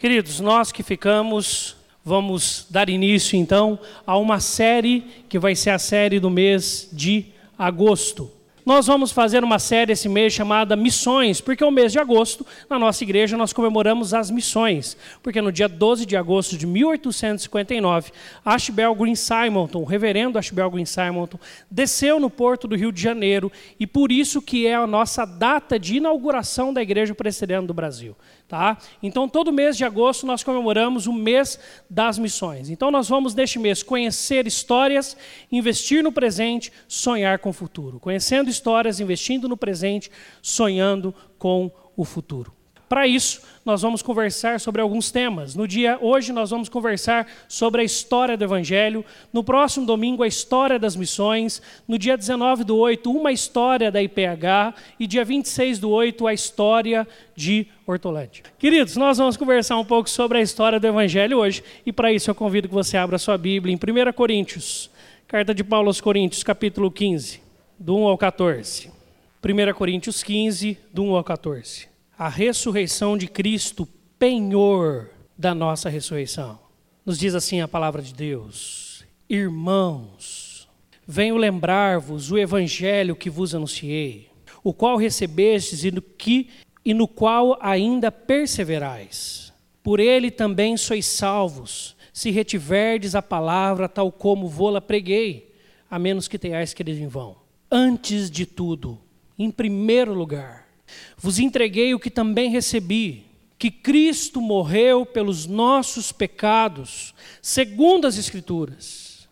Queridos, nós que ficamos, vamos dar início então a uma série que vai ser a série do mês de agosto. Nós vamos fazer uma série esse mês chamada Missões, porque é o mês de agosto, na nossa igreja, nós comemoramos as missões. Porque no dia 12 de agosto de 1859, Ashbel Green Simonton, o reverendo Ashbel Green Simonton, desceu no porto do Rio de Janeiro e por isso que é a nossa data de inauguração da igreja presbiteriana do Brasil. Tá? Então, todo mês de agosto nós comemoramos o mês das missões. Então, nós vamos, neste mês, conhecer histórias, investir no presente, sonhar com o futuro. Conhecendo histórias, investindo no presente, sonhando com o futuro. Para isso, nós vamos conversar sobre alguns temas. No dia hoje nós vamos conversar sobre a história do evangelho, no próximo domingo a história das missões, no dia 19 do 8 uma história da IPH e dia 26 do 8 a história de Hortolândia. Queridos, nós vamos conversar um pouco sobre a história do evangelho hoje e para isso eu convido que você abra sua Bíblia em 1 Coríntios, carta de Paulo aos Coríntios, capítulo 15, do 1 ao 14. 1 Coríntios 15, do 1 ao 14 a ressurreição de Cristo, penhor da nossa ressurreição. Nos diz assim a palavra de Deus: Irmãos, venho lembrar-vos o evangelho que vos anunciei, o qual recebestes e no, que, e no qual ainda perseverais. Por ele também sois salvos, se retiverdes a palavra tal como vô-la preguei, a menos que tenhais querido em vão. Antes de tudo, em primeiro lugar, vos entreguei o que também recebi, que Cristo morreu pelos nossos pecados, segundo as Escrituras,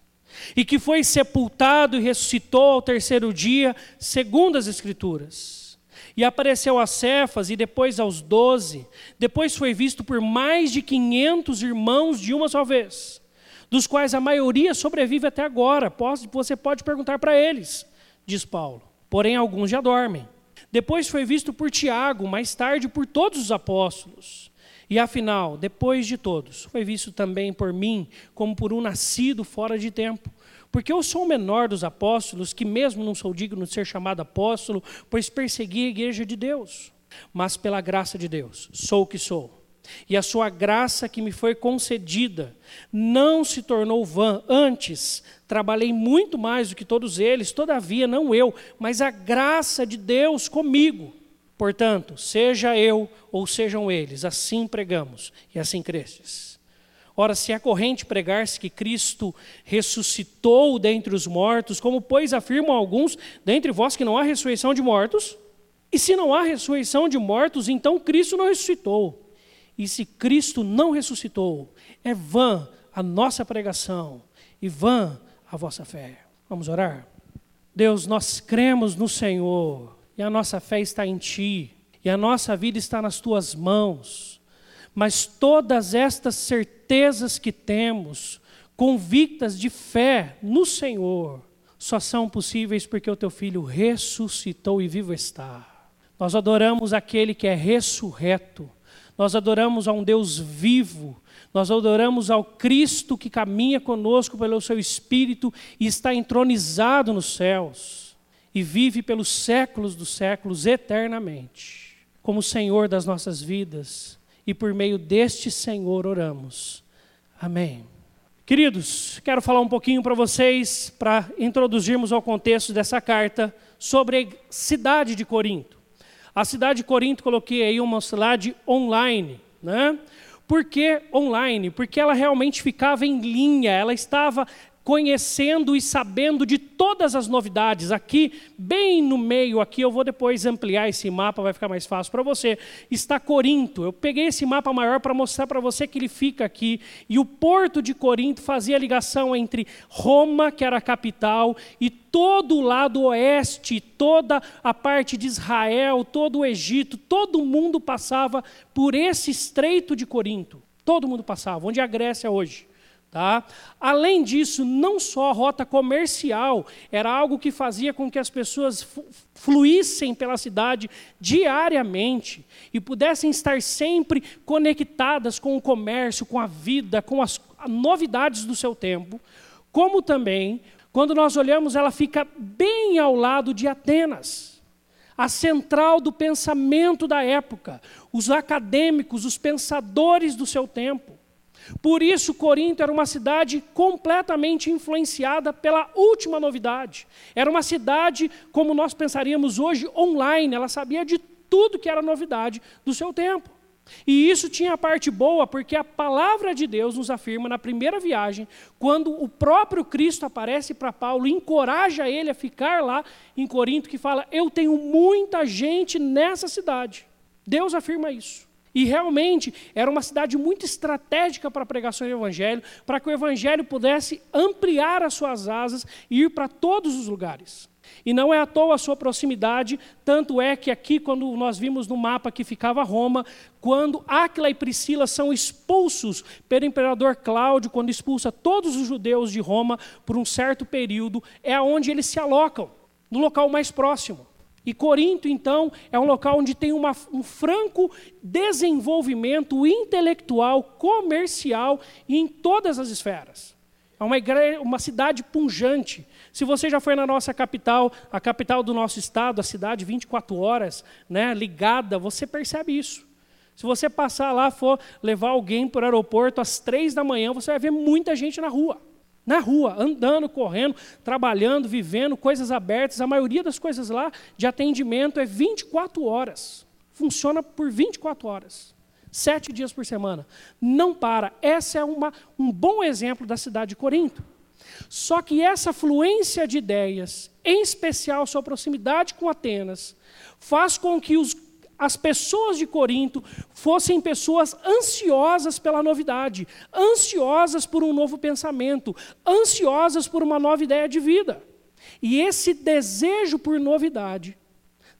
e que foi sepultado e ressuscitou ao terceiro dia, segundo as Escrituras. E apareceu a Cefas e depois aos doze. Depois foi visto por mais de quinhentos irmãos de uma só vez, dos quais a maioria sobrevive até agora. Você pode perguntar para eles, diz Paulo. Porém, alguns já dormem. Depois foi visto por Tiago, mais tarde por todos os apóstolos. E afinal, depois de todos, foi visto também por mim, como por um nascido fora de tempo. Porque eu sou o menor dos apóstolos, que mesmo não sou digno de ser chamado apóstolo, pois persegui a igreja de Deus. Mas pela graça de Deus, sou o que sou e a sua graça que me foi concedida não se tornou vã. Antes, trabalhei muito mais do que todos eles, todavia, não eu, mas a graça de Deus comigo. Portanto, seja eu ou sejam eles, assim pregamos e assim cresces. Ora, se é corrente pregar-se que Cristo ressuscitou dentre os mortos, como pois afirmam alguns dentre vós que não há ressurreição de mortos? E se não há ressurreição de mortos, então Cristo não ressuscitou. E se Cristo não ressuscitou, é vã a nossa pregação e vã a vossa fé. Vamos orar? Deus, nós cremos no Senhor e a nossa fé está em Ti e a nossa vida está nas Tuas mãos. Mas todas estas certezas que temos, convictas de fé no Senhor, só são possíveis porque o Teu Filho ressuscitou e vivo está. Nós adoramos aquele que é ressurreto nós adoramos a um Deus vivo, nós adoramos ao Cristo que caminha conosco pelo seu Espírito e está entronizado nos céus e vive pelos séculos dos séculos eternamente, como Senhor das nossas vidas, e por meio deste Senhor oramos. Amém. Queridos, quero falar um pouquinho para vocês, para introduzirmos ao contexto dessa carta, sobre a cidade de Corinto. A cidade de Corinto, coloquei aí uma cidade online. Né? Por que online? Porque ela realmente ficava em linha, ela estava conhecendo e sabendo de todas as novidades. Aqui, bem no meio, aqui eu vou depois ampliar esse mapa, vai ficar mais fácil para você. Está Corinto. Eu peguei esse mapa maior para mostrar para você que ele fica aqui. E o porto de Corinto fazia a ligação entre Roma, que era a capital, e todo o lado oeste, toda a parte de Israel, todo o Egito, todo mundo passava por esse estreito de Corinto. Todo mundo passava, onde é a Grécia hoje. Tá? Além disso, não só a rota comercial era algo que fazia com que as pessoas fluíssem pela cidade diariamente e pudessem estar sempre conectadas com o comércio, com a vida, com as novidades do seu tempo, como também, quando nós olhamos, ela fica bem ao lado de Atenas. a central do pensamento da época, os acadêmicos, os pensadores do seu tempo. Por isso, Corinto era uma cidade completamente influenciada pela última novidade. Era uma cidade, como nós pensaríamos hoje, online. Ela sabia de tudo que era novidade do seu tempo. E isso tinha a parte boa, porque a palavra de Deus nos afirma na primeira viagem, quando o próprio Cristo aparece para Paulo, encoraja ele a ficar lá em Corinto, que fala: Eu tenho muita gente nessa cidade. Deus afirma isso. E realmente era uma cidade muito estratégica para a pregação do Evangelho, para que o Evangelho pudesse ampliar as suas asas e ir para todos os lugares. E não é à toa a sua proximidade, tanto é que aqui, quando nós vimos no mapa que ficava Roma, quando Áquila e Priscila são expulsos pelo imperador Cláudio, quando expulsa todos os judeus de Roma por um certo período, é aonde eles se alocam, no local mais próximo. E Corinto, então, é um local onde tem uma, um franco desenvolvimento intelectual, comercial e em todas as esferas. É uma, igreja, uma cidade punjante. Se você já foi na nossa capital, a capital do nosso estado, a cidade 24 horas, né, ligada, você percebe isso. Se você passar lá, for levar alguém para o aeroporto às três da manhã, você vai ver muita gente na rua na rua, andando, correndo, trabalhando, vivendo, coisas abertas. A maioria das coisas lá de atendimento é 24 horas. Funciona por 24 horas. Sete dias por semana. Não para. Essa é uma, um bom exemplo da cidade de Corinto. Só que essa fluência de ideias, em especial sua proximidade com Atenas, faz com que os as pessoas de Corinto fossem pessoas ansiosas pela novidade, ansiosas por um novo pensamento, ansiosas por uma nova ideia de vida. E esse desejo por novidade,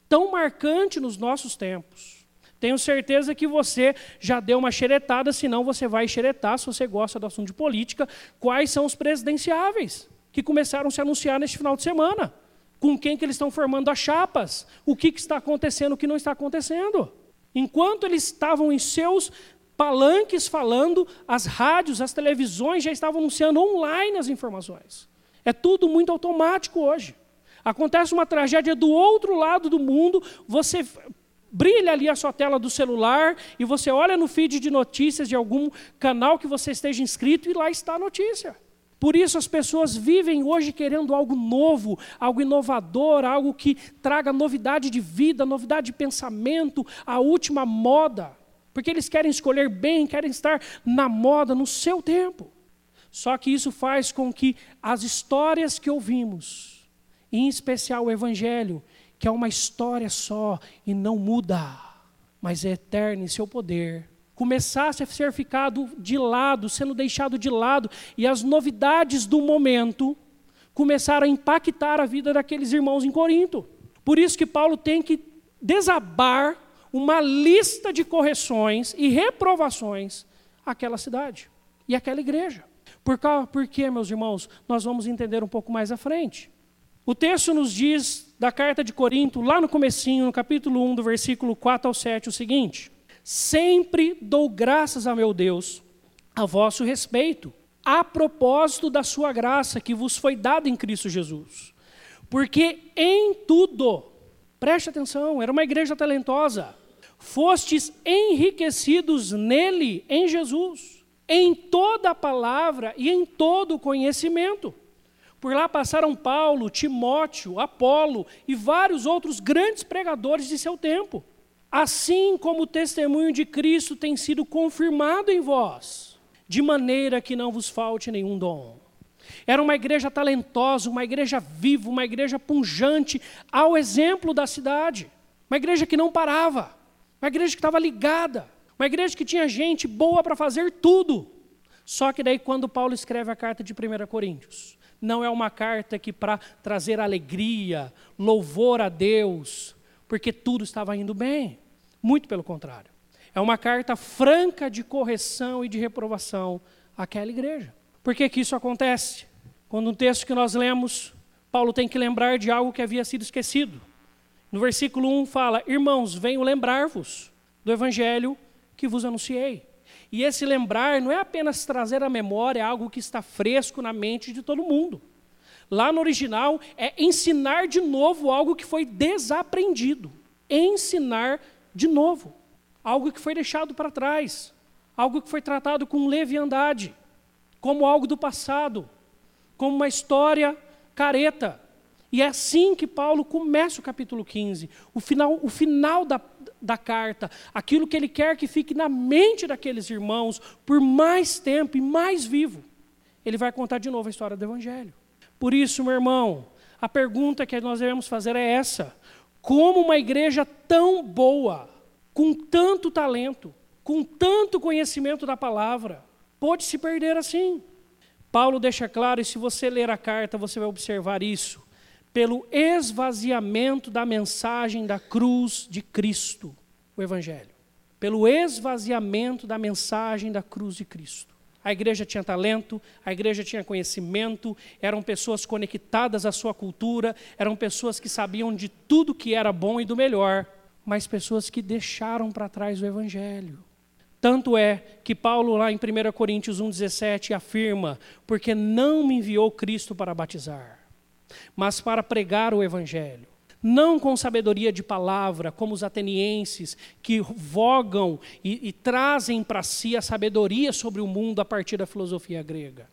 tão marcante nos nossos tempos, tenho certeza que você já deu uma xeretada, senão você vai xeretar, se você gosta do assunto de política, quais são os presidenciáveis que começaram a se anunciar neste final de semana com quem que eles estão formando as chapas, o que, que está acontecendo, o que não está acontecendo. Enquanto eles estavam em seus palanques falando, as rádios, as televisões já estavam anunciando online as informações. É tudo muito automático hoje. Acontece uma tragédia do outro lado do mundo, você brilha ali a sua tela do celular e você olha no feed de notícias de algum canal que você esteja inscrito e lá está a notícia. Por isso as pessoas vivem hoje querendo algo novo, algo inovador, algo que traga novidade de vida, novidade de pensamento, a última moda. Porque eles querem escolher bem, querem estar na moda, no seu tempo. Só que isso faz com que as histórias que ouvimos, em especial o Evangelho, que é uma história só e não muda, mas é eterna em seu poder, começasse a ser ficado de lado, sendo deixado de lado, e as novidades do momento começaram a impactar a vida daqueles irmãos em Corinto. Por isso que Paulo tem que desabar uma lista de correções e reprovações àquela cidade e àquela igreja. Por, por que, meus irmãos? Nós vamos entender um pouco mais à frente. O texto nos diz da carta de Corinto, lá no comecinho, no capítulo 1, do versículo 4 ao 7, o seguinte: Sempre dou graças a meu Deus a vosso respeito, a propósito da sua graça que vos foi dada em Cristo Jesus. Porque em tudo, preste atenção, era uma igreja talentosa, fostes enriquecidos nele, em Jesus, em toda a palavra e em todo o conhecimento. Por lá passaram Paulo, Timóteo, Apolo e vários outros grandes pregadores de seu tempo assim como o testemunho de Cristo tem sido confirmado em vós, de maneira que não vos falte nenhum dom. Era uma igreja talentosa, uma igreja viva, uma igreja punjante, ao exemplo da cidade. Uma igreja que não parava, uma igreja que estava ligada, uma igreja que tinha gente boa para fazer tudo. Só que daí, quando Paulo escreve a carta de 1 Coríntios, não é uma carta que para trazer alegria, louvor a Deus, porque tudo estava indo bem. Muito pelo contrário. É uma carta franca de correção e de reprovação àquela igreja. Por que, que isso acontece? Quando um texto que nós lemos, Paulo tem que lembrar de algo que havia sido esquecido. No versículo 1 fala: Irmãos, venho lembrar-vos do evangelho que vos anunciei. E esse lembrar não é apenas trazer à memória algo que está fresco na mente de todo mundo. Lá no original é ensinar de novo algo que foi desaprendido. ensinar de novo algo que foi deixado para trás, algo que foi tratado com leviandade, como algo do passado, como uma história careta. E é assim que Paulo começa o capítulo 15, o final, o final da, da carta, aquilo que ele quer que fique na mente daqueles irmãos por mais tempo e mais vivo. Ele vai contar de novo a história do Evangelho. Por isso, meu irmão, a pergunta que nós devemos fazer é essa: como uma igreja tão boa, com tanto talento, com tanto conhecimento da palavra, pode se perder assim? Paulo deixa claro, e se você ler a carta, você vai observar isso, pelo esvaziamento da mensagem da cruz de Cristo, o Evangelho. Pelo esvaziamento da mensagem da cruz de Cristo. A igreja tinha talento, a igreja tinha conhecimento, eram pessoas conectadas à sua cultura, eram pessoas que sabiam de tudo que era bom e do melhor, mas pessoas que deixaram para trás o Evangelho. Tanto é que Paulo, lá em 1 Coríntios 1,17, afirma: Porque não me enviou Cristo para batizar, mas para pregar o Evangelho. Não com sabedoria de palavra, como os atenienses, que vogam e, e trazem para si a sabedoria sobre o mundo a partir da filosofia grega,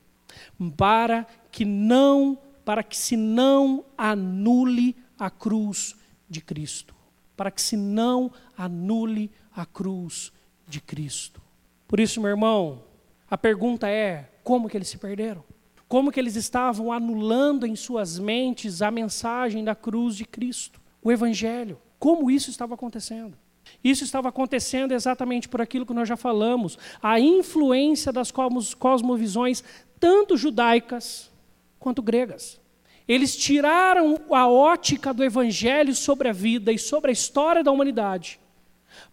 para que não, para que se não anule a cruz de Cristo, para que se não anule a cruz de Cristo. Por isso, meu irmão, a pergunta é: como que eles se perderam? Como que eles estavam anulando em suas mentes a mensagem da cruz de Cristo, o Evangelho? Como isso estava acontecendo? Isso estava acontecendo exatamente por aquilo que nós já falamos, a influência das cosmovisões, tanto judaicas quanto gregas. Eles tiraram a ótica do Evangelho sobre a vida e sobre a história da humanidade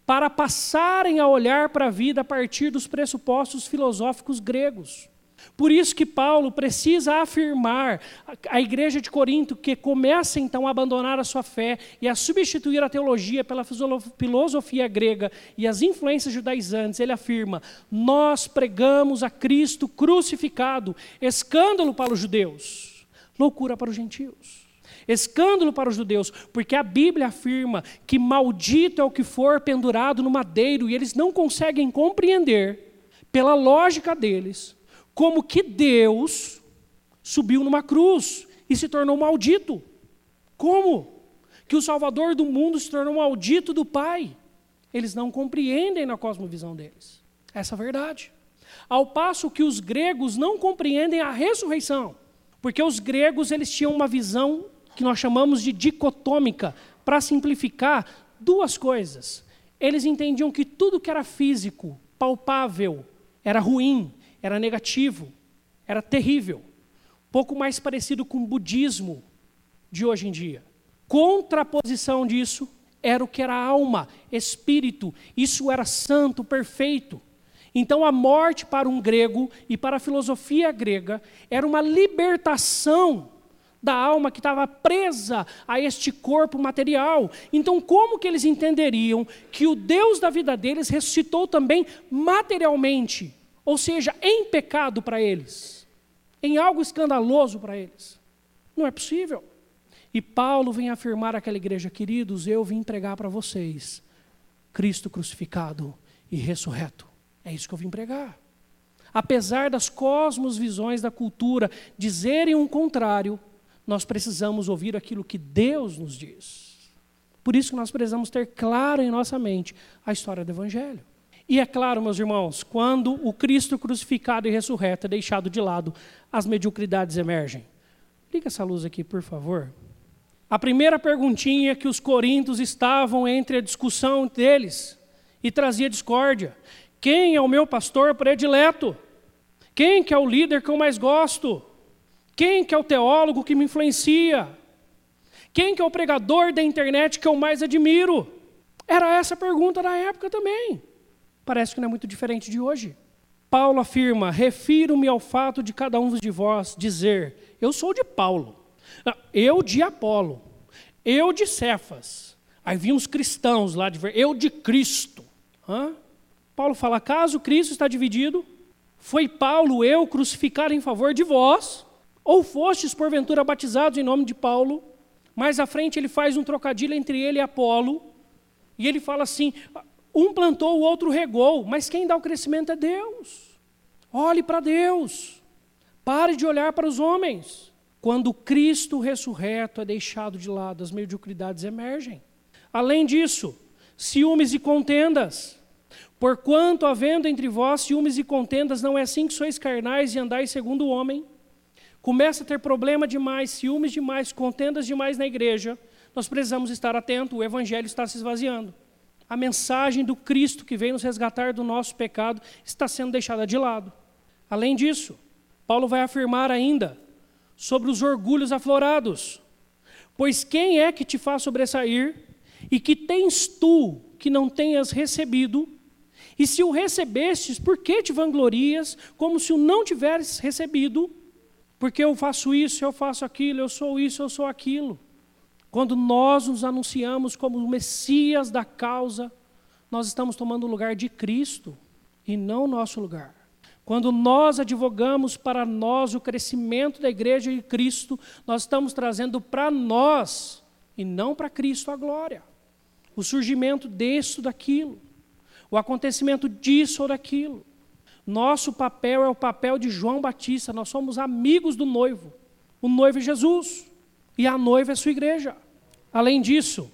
para passarem a olhar para a vida a partir dos pressupostos filosóficos gregos. Por isso que Paulo precisa afirmar à igreja de Corinto que começa então a abandonar a sua fé e a substituir a teologia pela filosofia grega e as influências judaizantes. Ele afirma: Nós pregamos a Cristo crucificado, escândalo para os judeus, loucura para os gentios. Escândalo para os judeus, porque a Bíblia afirma que maldito é o que for pendurado no madeiro, e eles não conseguem compreender, pela lógica deles, como que Deus subiu numa cruz e se tornou maldito. Como? Que o Salvador do mundo se tornou maldito do Pai. Eles não compreendem na cosmovisão deles. Essa é verdade. Ao passo que os gregos não compreendem a ressurreição, porque os gregos eles tinham uma visão que nós chamamos de dicotômica, para simplificar duas coisas. Eles entendiam que tudo que era físico, palpável, era ruim, era negativo, era terrível. Pouco mais parecido com o budismo de hoje em dia. Contraposição disso era o que era alma, espírito, isso era santo, perfeito. Então a morte para um grego e para a filosofia grega era uma libertação da alma que estava presa a este corpo material. Então, como que eles entenderiam que o Deus da vida deles ressuscitou também materialmente, ou seja, em pecado para eles, em algo escandaloso para eles? Não é possível. E Paulo vem afirmar àquela igreja, queridos, eu vim pregar para vocês Cristo crucificado e ressurreto. É isso que eu vim pregar. Apesar das cosmos-visões da cultura dizerem um contrário, nós precisamos ouvir aquilo que Deus nos diz. Por isso que nós precisamos ter claro em nossa mente a história do Evangelho. E é claro, meus irmãos, quando o Cristo crucificado e ressurreto é deixado de lado, as mediocridades emergem. Liga essa luz aqui, por favor. A primeira perguntinha que os coríntios estavam entre a discussão deles e trazia discórdia. Quem é o meu pastor predileto? Quem que é o líder que eu mais gosto? Quem que é o teólogo que me influencia? Quem que é o pregador da internet que eu mais admiro? Era essa a pergunta da época também. Parece que não é muito diferente de hoje. Paulo afirma: refiro-me ao fato de cada um de vós dizer, eu sou de Paulo, eu de Apolo, eu de Cefas. Aí vinham os cristãos lá de ver, eu de Cristo. Hã? Paulo fala: caso Cristo está dividido, foi Paulo eu crucificar em favor de vós, ou fostes porventura batizados em nome de Paulo? Mais à frente ele faz um trocadilho entre ele e Apolo, E ele fala assim: um plantou, o outro regou, mas quem dá o crescimento é Deus. Olhe para Deus. Pare de olhar para os homens. Quando Cristo ressurreto é deixado de lado, as mediocridades emergem. Além disso, ciúmes e contendas. Porquanto, havendo entre vós ciúmes e contendas, não é assim que sois carnais e andais segundo o homem. Começa a ter problema demais, ciúmes demais, contendas demais na igreja. Nós precisamos estar atentos, o evangelho está se esvaziando. A mensagem do Cristo que veio nos resgatar do nosso pecado está sendo deixada de lado. Além disso, Paulo vai afirmar ainda sobre os orgulhos aflorados. Pois quem é que te faz sobressair e que tens tu que não tenhas recebido? E se o recebestes, por que te vanglorias como se o não tivesses recebido? Porque eu faço isso, eu faço aquilo, eu sou isso, eu sou aquilo. Quando nós nos anunciamos como o Messias da causa, nós estamos tomando o lugar de Cristo e não o nosso lugar. Quando nós advogamos para nós o crescimento da igreja de Cristo, nós estamos trazendo para nós e não para Cristo a glória. O surgimento disso, daquilo, o acontecimento disso ou daquilo. Nosso papel é o papel de João Batista, nós somos amigos do noivo. O noivo é Jesus e a noiva é sua igreja. Além disso,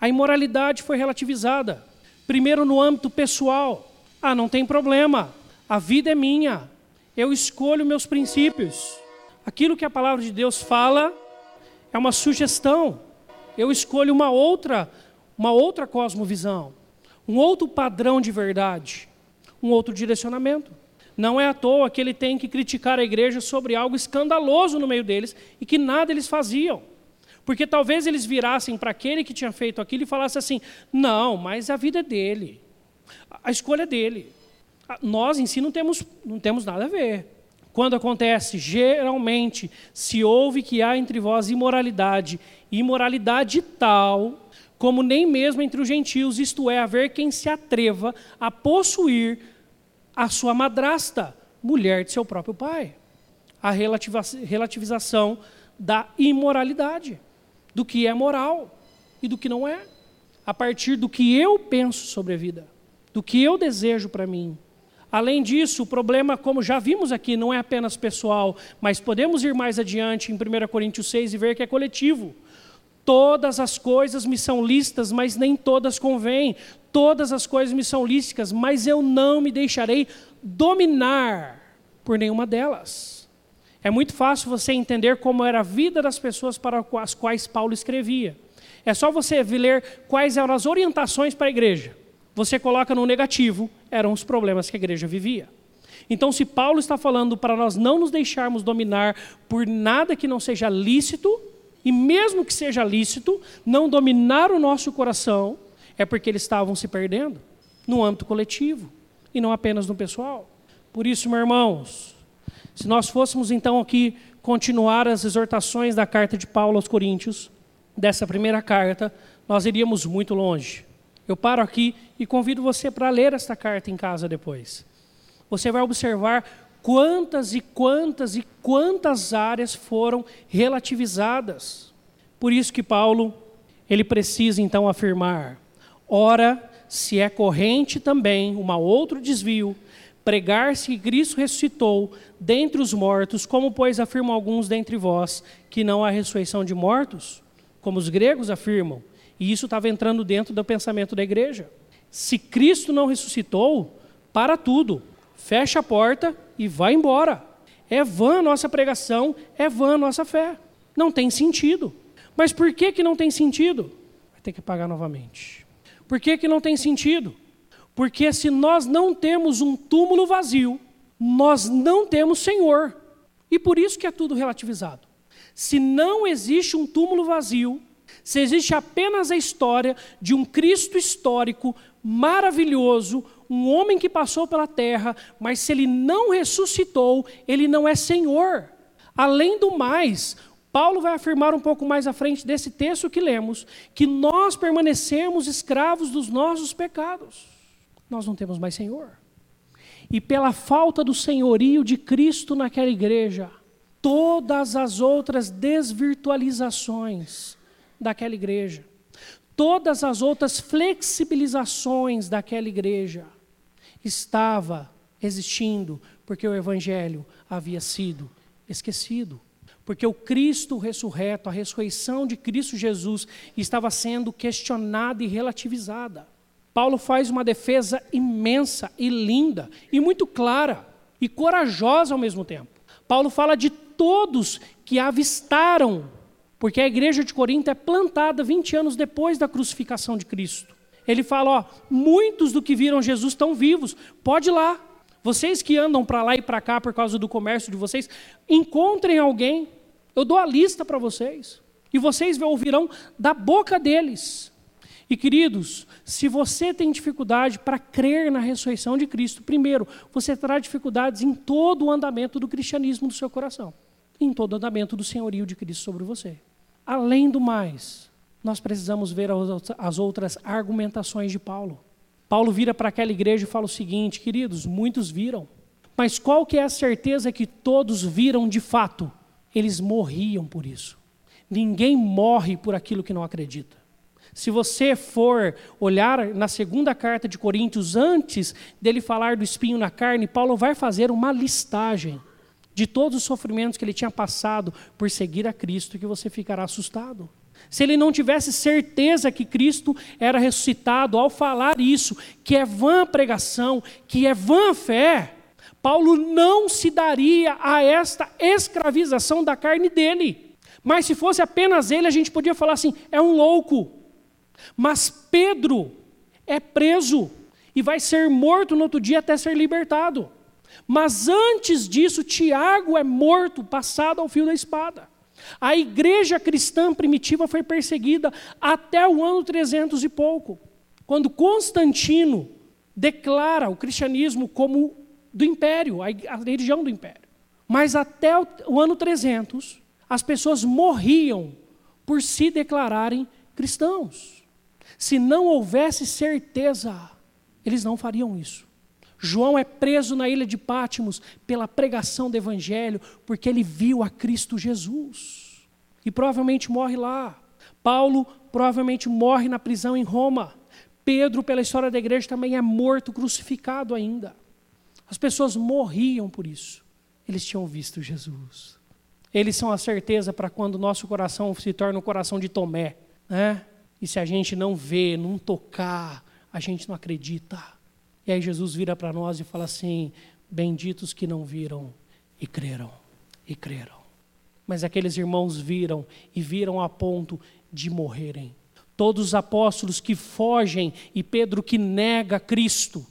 a imoralidade foi relativizada. Primeiro no âmbito pessoal. Ah, não tem problema. A vida é minha. Eu escolho meus princípios. Aquilo que a palavra de Deus fala é uma sugestão. Eu escolho uma outra, uma outra cosmovisão, um outro padrão de verdade, um outro direcionamento. Não é à toa que ele tem que criticar a igreja sobre algo escandaloso no meio deles e que nada eles faziam. Porque talvez eles virassem para aquele que tinha feito aquilo e falassem assim: não, mas a vida é dele, a escolha é dele. Nós em si não temos, não temos nada a ver. Quando acontece, geralmente se ouve que há entre vós imoralidade, imoralidade tal, como nem mesmo entre os gentios, isto é, haver quem se atreva a possuir a sua madrasta, mulher de seu próprio pai. A relativização da imoralidade, do que é moral e do que não é, a partir do que eu penso sobre a vida, do que eu desejo para mim. Além disso, o problema, como já vimos aqui, não é apenas pessoal, mas podemos ir mais adiante em 1 Coríntios 6 e ver que é coletivo. Todas as coisas me são lícitas, mas nem todas convêm. Todas as coisas me são lícitas, mas eu não me deixarei dominar por nenhuma delas. É muito fácil você entender como era a vida das pessoas para as quais Paulo escrevia. É só você ler quais eram as orientações para a igreja você coloca no negativo, eram os problemas que a igreja vivia. Então, se Paulo está falando para nós não nos deixarmos dominar por nada que não seja lícito, e mesmo que seja lícito, não dominar o nosso coração, é porque eles estavam se perdendo no âmbito coletivo e não apenas no pessoal. Por isso, meus irmãos, se nós fôssemos então aqui continuar as exortações da carta de Paulo aos Coríntios, dessa primeira carta, nós iríamos muito longe. Eu paro aqui e convido você para ler esta carta em casa depois. Você vai observar quantas e quantas e quantas áreas foram relativizadas. Por isso que Paulo, ele precisa então afirmar: ora, se é corrente também uma outro desvio, pregar-se que Cristo ressuscitou dentre os mortos, como pois afirmam alguns dentre vós que não há ressurreição de mortos, como os gregos afirmam, e isso estava entrando dentro do pensamento da igreja. Se Cristo não ressuscitou, para tudo, fecha a porta e vai embora. É vã a nossa pregação, é vã a nossa fé. Não tem sentido. Mas por que, que não tem sentido? Vai ter que pagar novamente. Por que, que não tem sentido? Porque se nós não temos um túmulo vazio, nós não temos Senhor. E por isso que é tudo relativizado. Se não existe um túmulo vazio, se existe apenas a história de um Cristo histórico maravilhoso, um homem que passou pela terra, mas se ele não ressuscitou, ele não é Senhor. Além do mais, Paulo vai afirmar um pouco mais à frente desse texto que lemos, que nós permanecemos escravos dos nossos pecados. Nós não temos mais Senhor. E pela falta do senhorio de Cristo naquela igreja, todas as outras desvirtualizações daquela igreja. todas as outras flexibilizações daquela igreja estava existindo porque o evangelho havia sido esquecido. Porque o Cristo ressurreto, a ressurreição de Cristo Jesus estava sendo questionada e relativizada. Paulo faz uma defesa imensa e linda e muito clara e corajosa ao mesmo tempo. Paulo fala de todos que avistaram, porque a igreja de Corinto é plantada 20 anos depois da crucificação de Cristo. Ele fala: ó, muitos do que viram Jesus estão vivos, pode ir lá. Vocês que andam para lá e para cá por causa do comércio de vocês, encontrem alguém. Eu dou a lista para vocês. E vocês ouvirão da boca deles. E queridos, se você tem dificuldade para crer na ressurreição de Cristo, primeiro, você terá dificuldades em todo o andamento do cristianismo do seu coração, em todo o andamento do senhorio de Cristo sobre você. Além do mais, nós precisamos ver as outras argumentações de Paulo. Paulo vira para aquela igreja e fala o seguinte, queridos, muitos viram, mas qual que é a certeza que todos viram de fato? Eles morriam por isso. Ninguém morre por aquilo que não acredita. Se você for olhar na segunda carta de Coríntios, antes dele falar do espinho na carne, Paulo vai fazer uma listagem de todos os sofrimentos que ele tinha passado por seguir a Cristo, que você ficará assustado. Se ele não tivesse certeza que Cristo era ressuscitado, ao falar isso, que é vã pregação, que é vã fé, Paulo não se daria a esta escravização da carne dele. Mas se fosse apenas ele, a gente podia falar assim: é um louco. Mas Pedro é preso e vai ser morto no outro dia até ser libertado. Mas antes disso, Tiago é morto, passado ao fio da espada. A igreja cristã primitiva foi perseguida até o ano 300 e pouco, quando Constantino declara o cristianismo como do império, a religião do império. Mas até o ano 300, as pessoas morriam por se declararem cristãos. Se não houvesse certeza, eles não fariam isso. João é preso na ilha de Pátimos pela pregação do Evangelho, porque ele viu a Cristo Jesus. E provavelmente morre lá. Paulo provavelmente morre na prisão em Roma. Pedro, pela história da igreja, também é morto, crucificado ainda. As pessoas morriam por isso. Eles tinham visto Jesus. Eles são a certeza para quando o nosso coração se torna o coração de Tomé. Né? E se a gente não vê, não tocar, a gente não acredita. E aí Jesus vira para nós e fala assim: Benditos que não viram e creram, e creram. Mas aqueles irmãos viram e viram a ponto de morrerem. Todos os apóstolos que fogem e Pedro que nega Cristo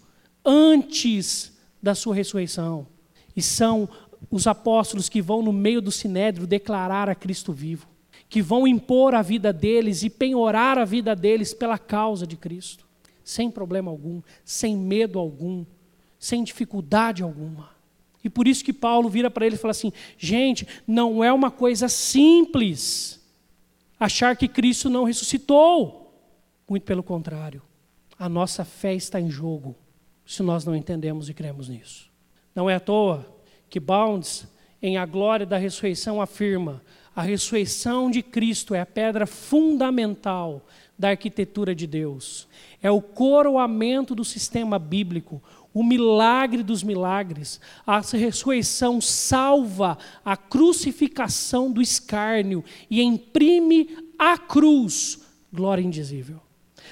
antes da sua ressurreição. E são os apóstolos que vão no meio do sinédrio declarar a Cristo vivo, que vão impor a vida deles e penhorar a vida deles pela causa de Cristo sem problema algum, sem medo algum, sem dificuldade alguma. E por isso que Paulo vira para ele e fala assim: gente, não é uma coisa simples achar que Cristo não ressuscitou. Muito pelo contrário, a nossa fé está em jogo se nós não entendemos e cremos nisso. Não é à toa que Bounds, em A Glória da Ressurreição, afirma: a ressurreição de Cristo é a pedra fundamental da arquitetura de Deus. É o coroamento do sistema bíblico, o milagre dos milagres. A ressurreição salva a crucificação do escárnio e imprime à cruz glória indizível.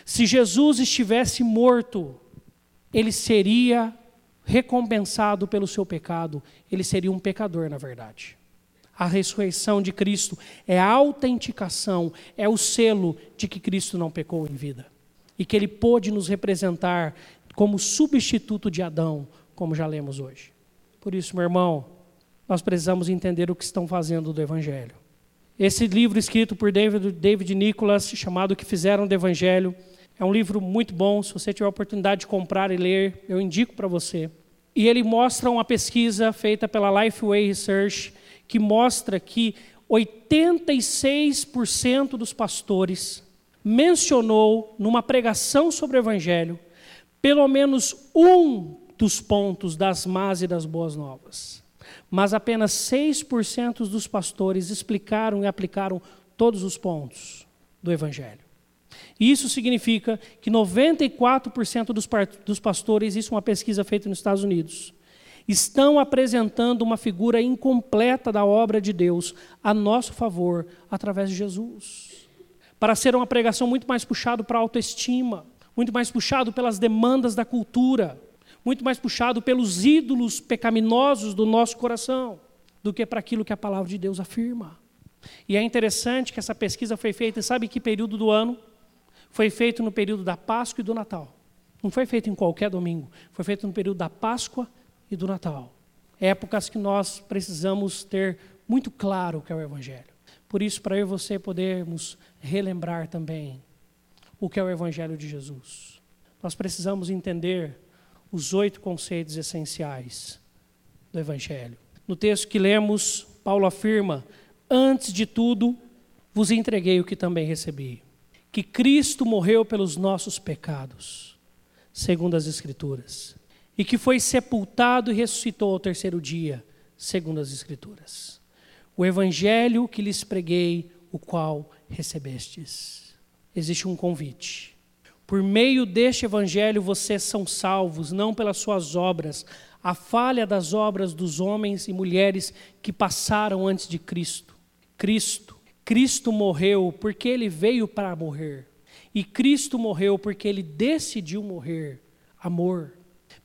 Se Jesus estivesse morto, ele seria recompensado pelo seu pecado, ele seria um pecador, na verdade. A ressurreição de Cristo é a autenticação, é o selo de que Cristo não pecou em vida. E que ele pôde nos representar como substituto de Adão, como já lemos hoje. Por isso, meu irmão, nós precisamos entender o que estão fazendo do Evangelho. Esse livro escrito por David, David Nicholas, chamado O que Fizeram do Evangelho, é um livro muito bom. Se você tiver a oportunidade de comprar e ler, eu indico para você. E ele mostra uma pesquisa feita pela Lifeway Research, que mostra que 86% dos pastores mencionou numa pregação sobre o evangelho pelo menos um dos pontos das más e das boas novas. Mas apenas 6% dos pastores explicaram e aplicaram todos os pontos do evangelho. Isso significa que 94% dos, dos pastores, isso é uma pesquisa feita nos Estados Unidos, estão apresentando uma figura incompleta da obra de Deus a nosso favor através de Jesus. Para ser uma pregação muito mais puxado para a autoestima, muito mais puxado pelas demandas da cultura, muito mais puxado pelos ídolos pecaminosos do nosso coração, do que para aquilo que a palavra de Deus afirma. E é interessante que essa pesquisa foi feita, sabe que período do ano? Foi feito no período da Páscoa e do Natal. Não foi feito em qualquer domingo, foi feito no período da Páscoa e do Natal. Épocas que nós precisamos ter muito claro o que é o Evangelho. Por isso, para eu e você podermos relembrar também o que é o Evangelho de Jesus, nós precisamos entender os oito conceitos essenciais do Evangelho. No texto que lemos, Paulo afirma: Antes de tudo, vos entreguei o que também recebi, que Cristo morreu pelos nossos pecados, segundo as Escrituras e que foi sepultado e ressuscitou ao terceiro dia, segundo as Escrituras. O evangelho que lhes preguei, o qual recebestes. Existe um convite. Por meio deste evangelho vocês são salvos, não pelas suas obras, a falha das obras dos homens e mulheres que passaram antes de Cristo. Cristo, Cristo morreu porque ele veio para morrer. E Cristo morreu porque ele decidiu morrer. Amor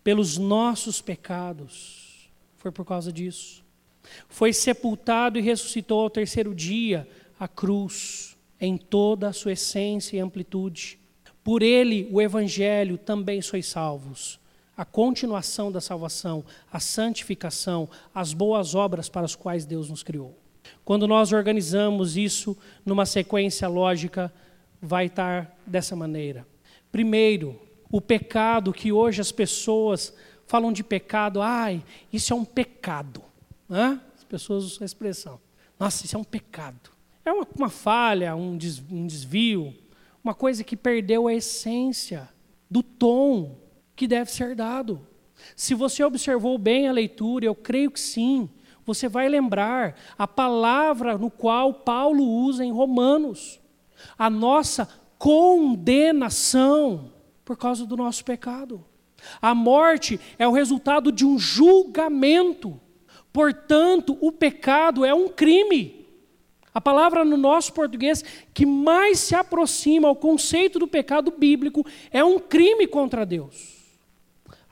pelos nossos pecados. Foi por causa disso. Foi sepultado e ressuscitou ao terceiro dia, a cruz, em toda a sua essência e amplitude. Por ele, o Evangelho, também sois salvos. A continuação da salvação, a santificação, as boas obras para as quais Deus nos criou. Quando nós organizamos isso numa sequência lógica, vai estar dessa maneira. Primeiro, o pecado que hoje as pessoas falam de pecado, ai, isso é um pecado. Né? As pessoas usam a expressão. Nossa, isso é um pecado. É uma, uma falha, um, des, um desvio, uma coisa que perdeu a essência do tom que deve ser dado. Se você observou bem a leitura, eu creio que sim, você vai lembrar a palavra no qual Paulo usa em Romanos. A nossa condenação por causa do nosso pecado. A morte é o resultado de um julgamento. Portanto, o pecado é um crime. A palavra no nosso português que mais se aproxima ao conceito do pecado bíblico é um crime contra Deus.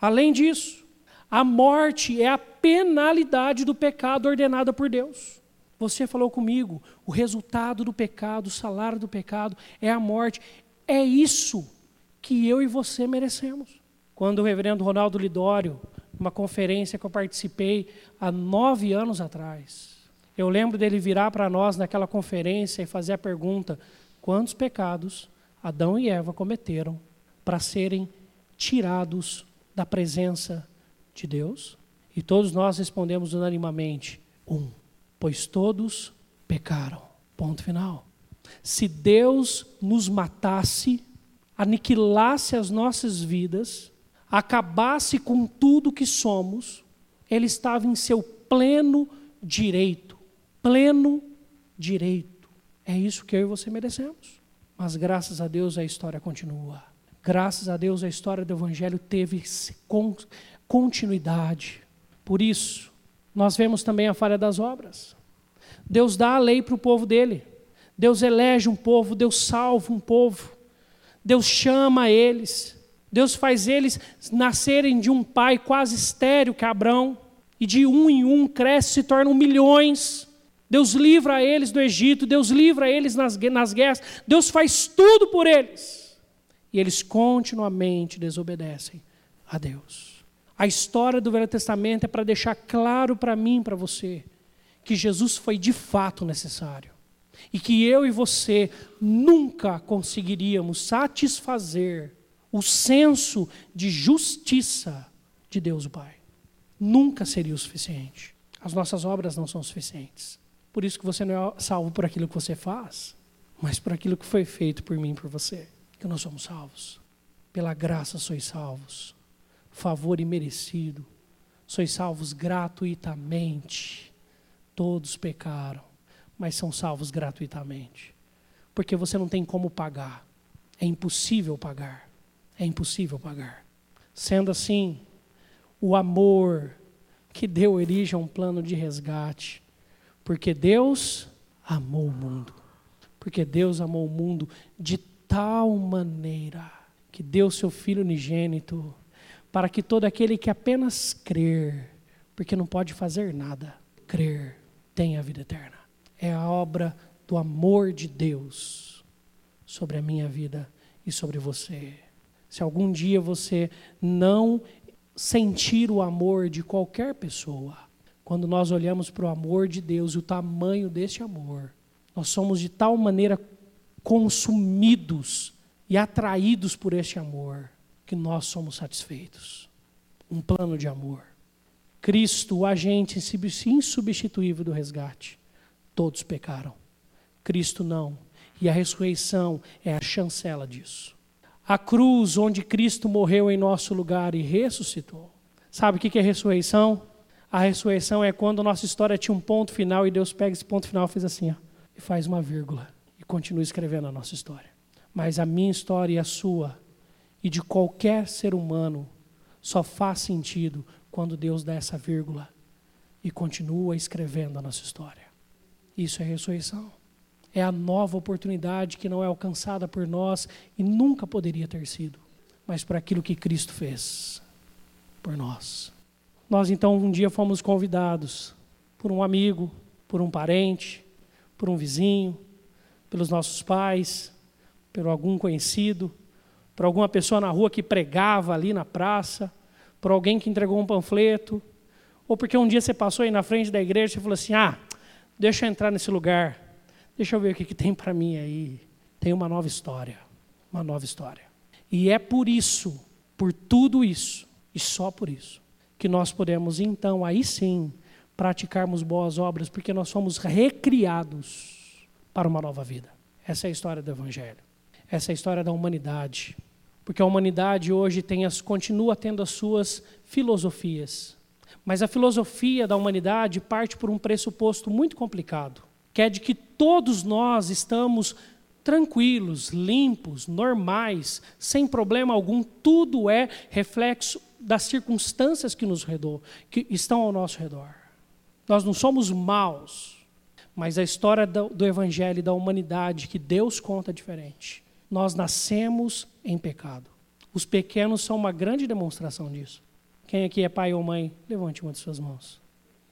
Além disso, a morte é a penalidade do pecado ordenada por Deus. Você falou comigo, o resultado do pecado, o salário do pecado é a morte. É isso que eu e você merecemos. Quando o reverendo Ronaldo Lidório, numa conferência que eu participei há nove anos atrás, eu lembro dele virar para nós naquela conferência e fazer a pergunta: quantos pecados Adão e Eva cometeram para serem tirados da presença de Deus? E todos nós respondemos unanimamente: um, pois todos pecaram. Ponto final. Se Deus nos matasse, aniquilasse as nossas vidas, acabasse com tudo que somos, ele estava em seu pleno direito. Pleno direito. É isso que eu e você merecemos. Mas graças a Deus a história continua. Graças a Deus a história do Evangelho teve continuidade. Por isso, nós vemos também a falha das obras. Deus dá a lei para o povo dele. Deus elege um povo, Deus salva um povo. Deus chama eles. Deus faz eles nascerem de um pai quase estéril que é Abrão, e de um em um cresce, se tornam milhões. Deus livra eles do Egito, Deus livra eles nas, nas guerras, Deus faz tudo por eles. E eles continuamente desobedecem a Deus. A história do Velho Testamento é para deixar claro para mim, para você, que Jesus foi de fato necessário e que eu e você nunca conseguiríamos satisfazer o senso de justiça de Deus o Pai. Nunca seria o suficiente. As nossas obras não são suficientes. Por isso que você não é salvo por aquilo que você faz, mas por aquilo que foi feito por mim e por você. Que nós somos salvos. Pela graça sois salvos. Favor imerecido. Sois salvos gratuitamente. Todos pecaram mas são salvos gratuitamente. Porque você não tem como pagar. É impossível pagar. É impossível pagar. Sendo assim, o amor que deu origem a um plano de resgate. Porque Deus amou o mundo. Porque Deus amou o mundo de tal maneira que deu seu Filho unigênito, para que todo aquele que apenas crer, porque não pode fazer nada, crer, tenha a vida eterna. É a obra do amor de Deus sobre a minha vida e sobre você. Se algum dia você não sentir o amor de qualquer pessoa, quando nós olhamos para o amor de Deus e o tamanho desse amor, nós somos de tal maneira consumidos e atraídos por este amor que nós somos satisfeitos. Um plano de amor. Cristo, o agente insubstituível do resgate. Todos pecaram. Cristo não. E a ressurreição é a chancela disso. A cruz onde Cristo morreu em nosso lugar e ressuscitou. Sabe o que é ressurreição? A ressurreição é quando a nossa história tinha um ponto final e Deus pega esse ponto final e faz assim, ó, e faz uma vírgula e continua escrevendo a nossa história. Mas a minha história e a sua, e de qualquer ser humano, só faz sentido quando Deus dá essa vírgula e continua escrevendo a nossa história. Isso é ressurreição. É a nova oportunidade que não é alcançada por nós e nunca poderia ter sido, mas por aquilo que Cristo fez por nós. Nós então um dia fomos convidados por um amigo, por um parente, por um vizinho, pelos nossos pais, por algum conhecido, por alguma pessoa na rua que pregava ali na praça, por alguém que entregou um panfleto, ou porque um dia você passou aí na frente da igreja e falou assim: ah, deixa eu entrar nesse lugar, deixa eu ver o que, que tem para mim aí. Tem uma nova história, uma nova história. E é por isso, por tudo isso, e só por isso, que nós podemos então, aí sim, praticarmos boas obras, porque nós somos recriados para uma nova vida. Essa é a história do Evangelho. Essa é a história da humanidade. Porque a humanidade hoje tem as, continua tendo as suas filosofias. Mas a filosofia da humanidade parte por um pressuposto muito complicado, que é de que todos nós estamos tranquilos, limpos, normais, sem problema algum, tudo é reflexo das circunstâncias que nos redor, que estão ao nosso redor. Nós não somos maus, mas a história do, do evangelho e da humanidade que Deus conta é diferente nós nascemos em pecado. Os pequenos são uma grande demonstração disso. Quem aqui é pai ou mãe, levante uma de suas mãos.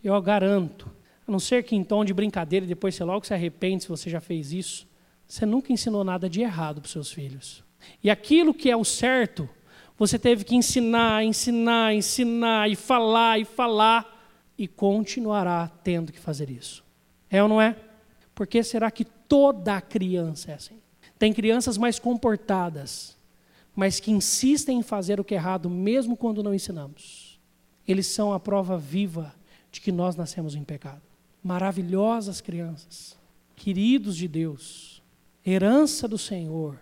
Eu garanto, a não ser que em tom de brincadeira depois você logo se arrepende se você já fez isso, você nunca ensinou nada de errado para os seus filhos. E aquilo que é o certo, você teve que ensinar, ensinar, ensinar e falar e falar e continuará tendo que fazer isso. É ou não é? Por que será que toda criança é assim? Tem crianças mais comportadas, mas que insistem em fazer o que é errado, mesmo quando não ensinamos. Eles são a prova viva de que nós nascemos em pecado. Maravilhosas crianças, queridos de Deus, herança do Senhor,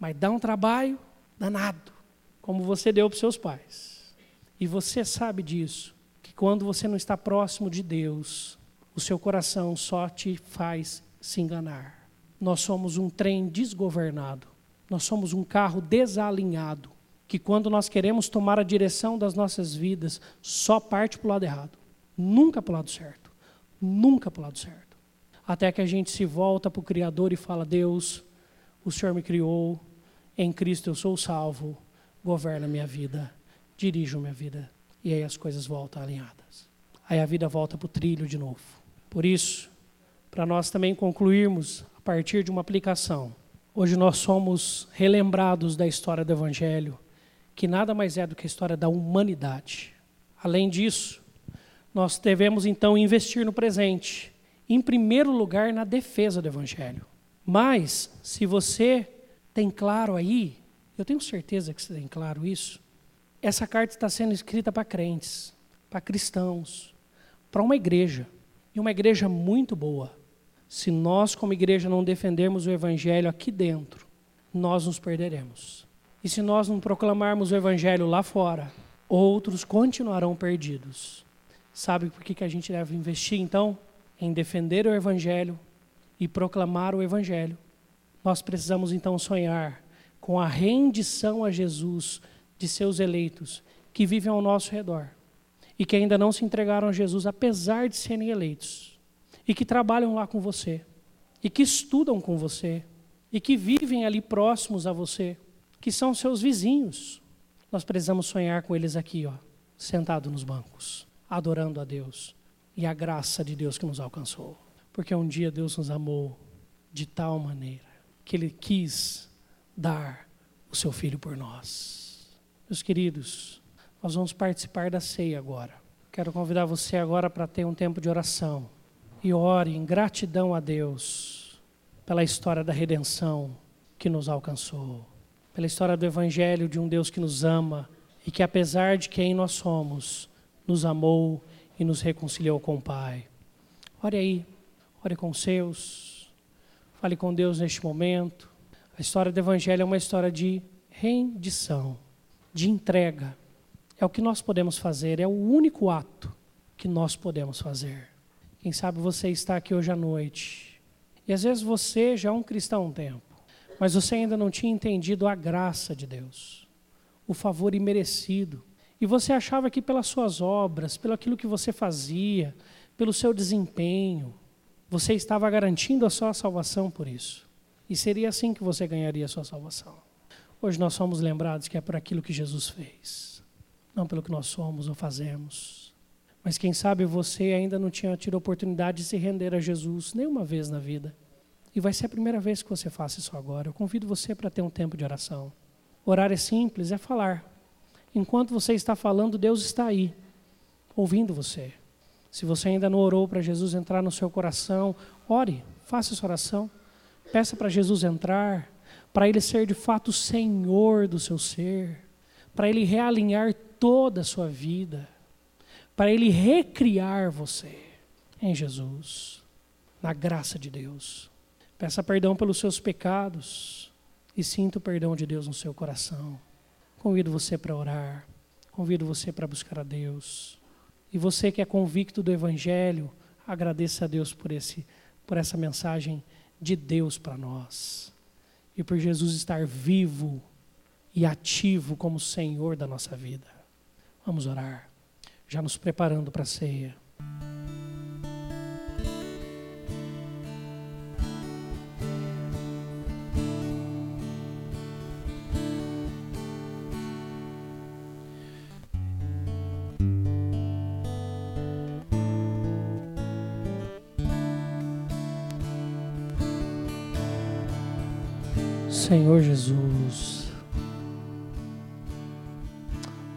mas dá um trabalho danado, como você deu para os seus pais. E você sabe disso, que quando você não está próximo de Deus, o seu coração só te faz se enganar nós somos um trem desgovernado, nós somos um carro desalinhado, que quando nós queremos tomar a direção das nossas vidas, só parte para o lado errado, nunca para o lado certo, nunca para o lado certo. Até que a gente se volta para o Criador e fala: Deus, o Senhor me criou, em Cristo eu sou salvo, governa minha vida, dirija minha vida. E aí as coisas voltam alinhadas. Aí a vida volta para o trilho de novo. Por isso, para nós também concluirmos a partir de uma aplicação. Hoje nós somos relembrados da história do Evangelho, que nada mais é do que a história da humanidade. Além disso, nós devemos então investir no presente, em primeiro lugar na defesa do Evangelho. Mas, se você tem claro aí, eu tenho certeza que você tem claro isso, essa carta está sendo escrita para crentes, para cristãos, para uma igreja, e uma igreja muito boa se nós, como igreja, não defendermos o Evangelho aqui dentro, nós nos perderemos. E se nós não proclamarmos o Evangelho lá fora, outros continuarão perdidos. Sabe por que, que a gente deve investir, então? Em defender o Evangelho e proclamar o Evangelho. Nós precisamos, então, sonhar com a rendição a Jesus de seus eleitos que vivem ao nosso redor e que ainda não se entregaram a Jesus, apesar de serem eleitos, e que trabalham lá com você, e que estudam com você, e que vivem ali próximos a você, que são seus vizinhos. Nós precisamos sonhar com eles aqui, ó, sentado nos bancos, adorando a Deus e a graça de Deus que nos alcançou. Porque um dia Deus nos amou de tal maneira que Ele quis dar o seu Filho por nós. Meus queridos, nós vamos participar da ceia agora. Quero convidar você agora para ter um tempo de oração. E ore em gratidão a Deus pela história da redenção que nos alcançou, pela história do Evangelho de um Deus que nos ama e que, apesar de quem nós somos, nos amou e nos reconciliou com o Pai. Ore aí, ore com os seus, fale com Deus neste momento. A história do Evangelho é uma história de rendição, de entrega. É o que nós podemos fazer, é o único ato que nós podemos fazer. Quem sabe você está aqui hoje à noite, e às vezes você já é um cristão há um tempo, mas você ainda não tinha entendido a graça de Deus, o favor imerecido e você achava que pelas suas obras, pelo aquilo que você fazia, pelo seu desempenho, você estava garantindo a sua salvação por isso. E seria assim que você ganharia a sua salvação. Hoje nós somos lembrados que é por aquilo que Jesus fez, não pelo que nós somos ou fazemos. Mas quem sabe você ainda não tinha tido a oportunidade de se render a Jesus nenhuma vez na vida. E vai ser a primeira vez que você faça isso agora. Eu convido você para ter um tempo de oração. Orar é simples, é falar. Enquanto você está falando, Deus está aí, ouvindo você. Se você ainda não orou para Jesus entrar no seu coração, ore, faça essa oração. Peça para Jesus entrar, para Ele ser de fato Senhor do seu ser, para Ele realinhar toda a sua vida, para Ele recriar você em Jesus, na graça de Deus. Peça perdão pelos seus pecados e sinta o perdão de Deus no seu coração. Convido você para orar, convido você para buscar a Deus. E você que é convicto do Evangelho, agradeça a Deus por, esse, por essa mensagem de Deus para nós. E por Jesus estar vivo e ativo como Senhor da nossa vida. Vamos orar, já nos preparando para a ceia. Senhor Jesus.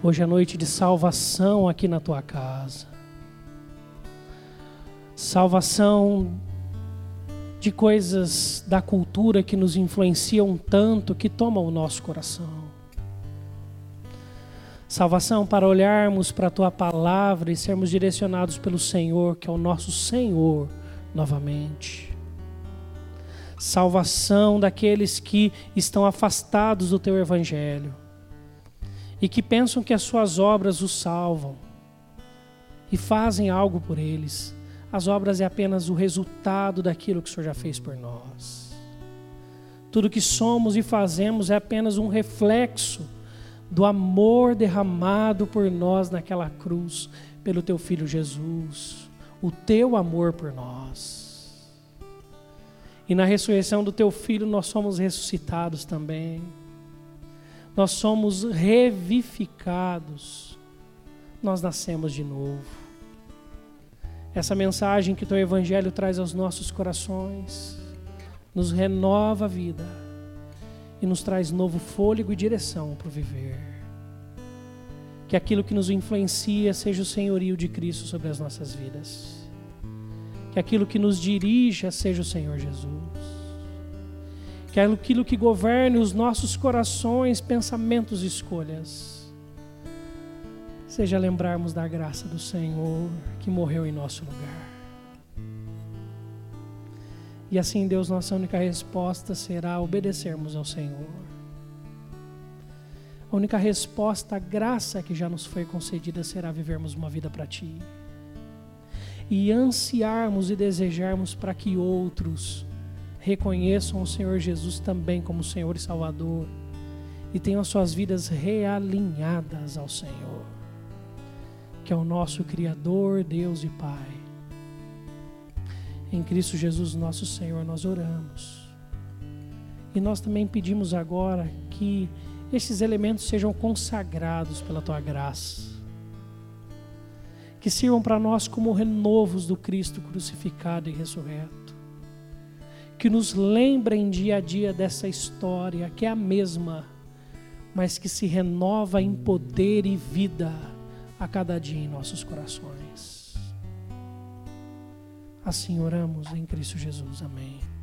Hoje é noite de salvação aqui na tua casa. Salvação de coisas da cultura que nos influenciam tanto, que tomam o nosso coração. Salvação para olharmos para a tua palavra e sermos direcionados pelo Senhor, que é o nosso Senhor, novamente salvação daqueles que estão afastados do teu evangelho e que pensam que as suas obras os salvam e fazem algo por eles. As obras é apenas o resultado daquilo que o Senhor já fez por nós. Tudo que somos e fazemos é apenas um reflexo do amor derramado por nós naquela cruz, pelo teu filho Jesus, o teu amor por nós. E na ressurreição do teu filho nós somos ressuscitados também. Nós somos revificados. Nós nascemos de novo. Essa mensagem que teu evangelho traz aos nossos corações nos renova a vida e nos traz novo fôlego e direção para o viver. Que aquilo que nos influencia seja o senhorio de Cristo sobre as nossas vidas que aquilo que nos dirija seja o Senhor Jesus. Que aquilo que governe os nossos corações, pensamentos e escolhas, seja lembrarmos da graça do Senhor que morreu em nosso lugar. E assim, Deus, nossa única resposta será obedecermos ao Senhor. A única resposta à graça que já nos foi concedida será vivermos uma vida para Ti e ansiarmos e desejarmos para que outros reconheçam o Senhor Jesus também como Senhor e Salvador e tenham as suas vidas realinhadas ao Senhor, que é o nosso Criador, Deus e Pai. Em Cristo Jesus, nosso Senhor, nós oramos. E nós também pedimos agora que estes elementos sejam consagrados pela tua graça que sirvam para nós como renovos do Cristo crucificado e ressurreto. Que nos lembrem dia a dia dessa história, que é a mesma, mas que se renova em poder e vida a cada dia em nossos corações. Assim oramos em Cristo Jesus. Amém.